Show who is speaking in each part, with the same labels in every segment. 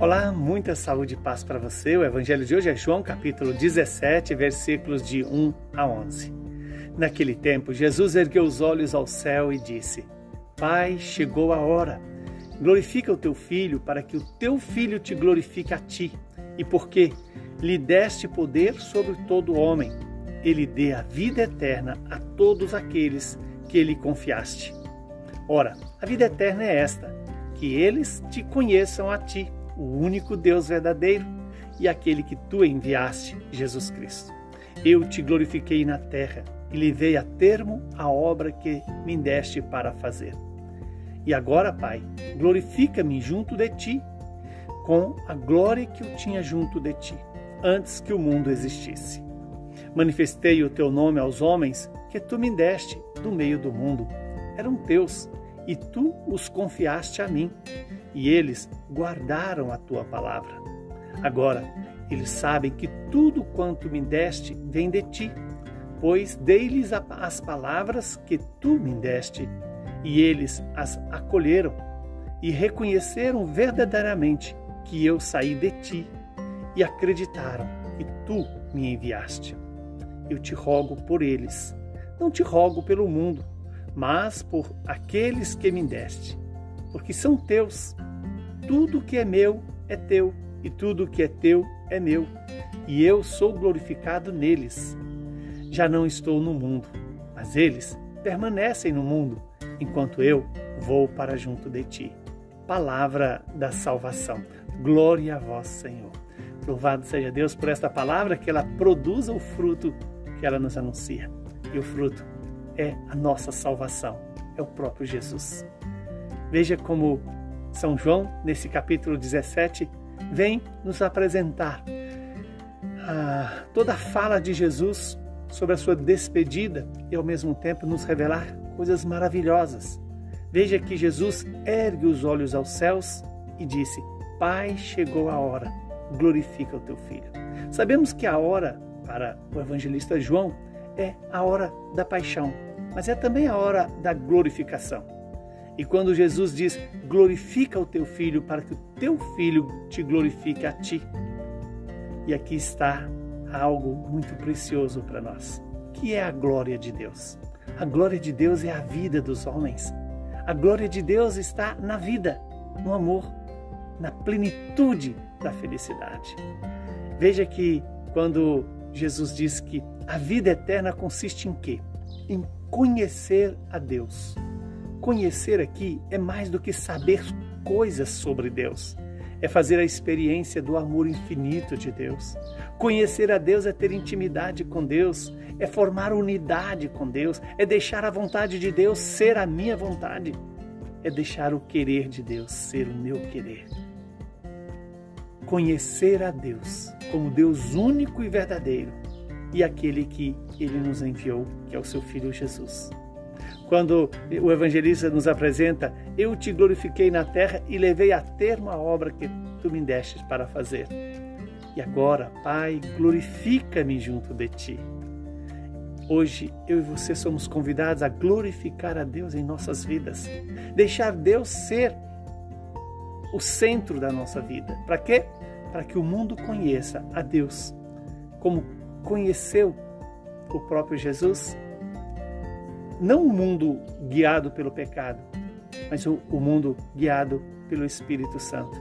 Speaker 1: Olá, muita saúde e paz para você. O evangelho de hoje é João, capítulo 17, versículos de 1 a 11. Naquele tempo, Jesus ergueu os olhos ao céu e disse: Pai, chegou a hora. Glorifica o teu filho, para que o teu filho te glorifique a ti, e porque lhe deste poder sobre todo homem, ele dê a vida eterna a todos aqueles que lhe confiaste. Ora, a vida eterna é esta: que eles te conheçam a ti o único Deus verdadeiro e aquele que tu enviaste, Jesus Cristo. Eu te glorifiquei na terra e levei a termo a obra que me deste para fazer. E agora, Pai, glorifica-me junto de ti, com a glória que eu tinha junto de ti, antes que o mundo existisse. Manifestei o teu nome aos homens que tu me deste do meio do mundo. Eram teus e tu os confiaste a mim e eles guardaram a tua palavra. Agora, eles sabem que tudo quanto me deste vem de ti, pois dei-lhes as palavras que tu me deste, e eles as acolheram e reconheceram verdadeiramente que eu saí de ti e acreditaram que tu me enviaste. Eu te rogo por eles, não te rogo pelo mundo, mas por aqueles que me deste porque são teus. Tudo que é meu é teu, e tudo que é teu é meu, e eu sou glorificado neles. Já não estou no mundo, mas eles permanecem no mundo, enquanto eu vou para junto de ti. Palavra da salvação. Glória a vós, Senhor. Louvado seja Deus por esta palavra, que ela produza o fruto que ela nos anuncia. E o fruto é a nossa salvação, é o próprio Jesus. Veja como São João, nesse capítulo 17, vem nos apresentar ah, toda a fala de Jesus sobre a sua despedida e ao mesmo tempo nos revelar coisas maravilhosas. Veja que Jesus ergue os olhos aos céus e disse: Pai, chegou a hora, glorifica o teu filho. Sabemos que a hora para o evangelista João é a hora da paixão, mas é também a hora da glorificação. E quando Jesus diz: glorifica o teu filho, para que o teu filho te glorifique a ti. E aqui está algo muito precioso para nós, que é a glória de Deus. A glória de Deus é a vida dos homens. A glória de Deus está na vida, no amor, na plenitude da felicidade. Veja que quando Jesus diz que a vida eterna consiste em quê? Em conhecer a Deus Conhecer aqui é mais do que saber coisas sobre Deus. É fazer a experiência do amor infinito de Deus. Conhecer a Deus é ter intimidade com Deus, é formar unidade com Deus, é deixar a vontade de Deus ser a minha vontade, é deixar o querer de Deus ser o meu querer. Conhecer a Deus como Deus único e verdadeiro e aquele que ele nos enviou, que é o seu Filho Jesus quando o evangelista nos apresenta: Eu te glorifiquei na terra e levei a termo a obra que tu me destes para fazer. E agora, Pai, glorifica-me junto de ti. Hoje, eu e você somos convidados a glorificar a Deus em nossas vidas, deixar Deus ser o centro da nossa vida. Para quê? Para que o mundo conheça a Deus, como conheceu o próprio Jesus não o mundo guiado pelo pecado, mas o, mundo guiado pelo Espírito Santo.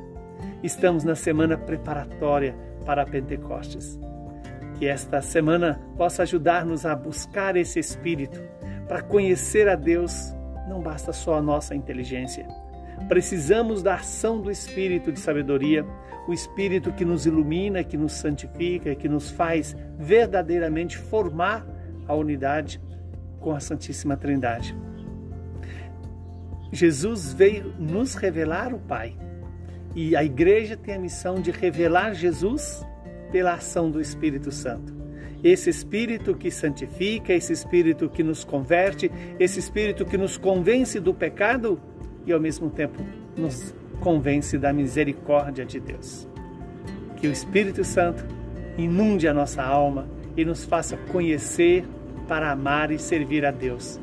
Speaker 1: Estamos na semana preparatória para Pentecostes. Que esta semana possa ajudar-nos a buscar esse Espírito. Para conhecer a Deus, não basta só a nossa inteligência. Precisamos da ação do Espírito de sabedoria, o Espírito que nos ilumina, que nos santifica, que nos faz verdadeiramente formar a unidade com a Santíssima Trindade. Jesus veio nos revelar o Pai. E a igreja tem a missão de revelar Jesus pela ação do Espírito Santo. Esse Espírito que santifica, esse Espírito que nos converte, esse Espírito que nos convence do pecado e ao mesmo tempo nos convence da misericórdia de Deus. Que o Espírito Santo inunde a nossa alma e nos faça conhecer para amar e servir a Deus,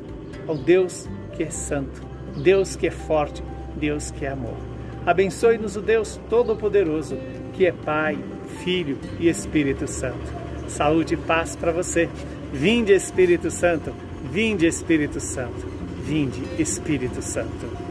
Speaker 1: ao Deus que é santo, Deus que é forte, Deus que é amor. Abençoe-nos o Deus Todo-Poderoso, que é Pai, Filho e Espírito Santo. Saúde e paz para você. Vinde Espírito Santo, vinde Espírito Santo, vinde Espírito Santo.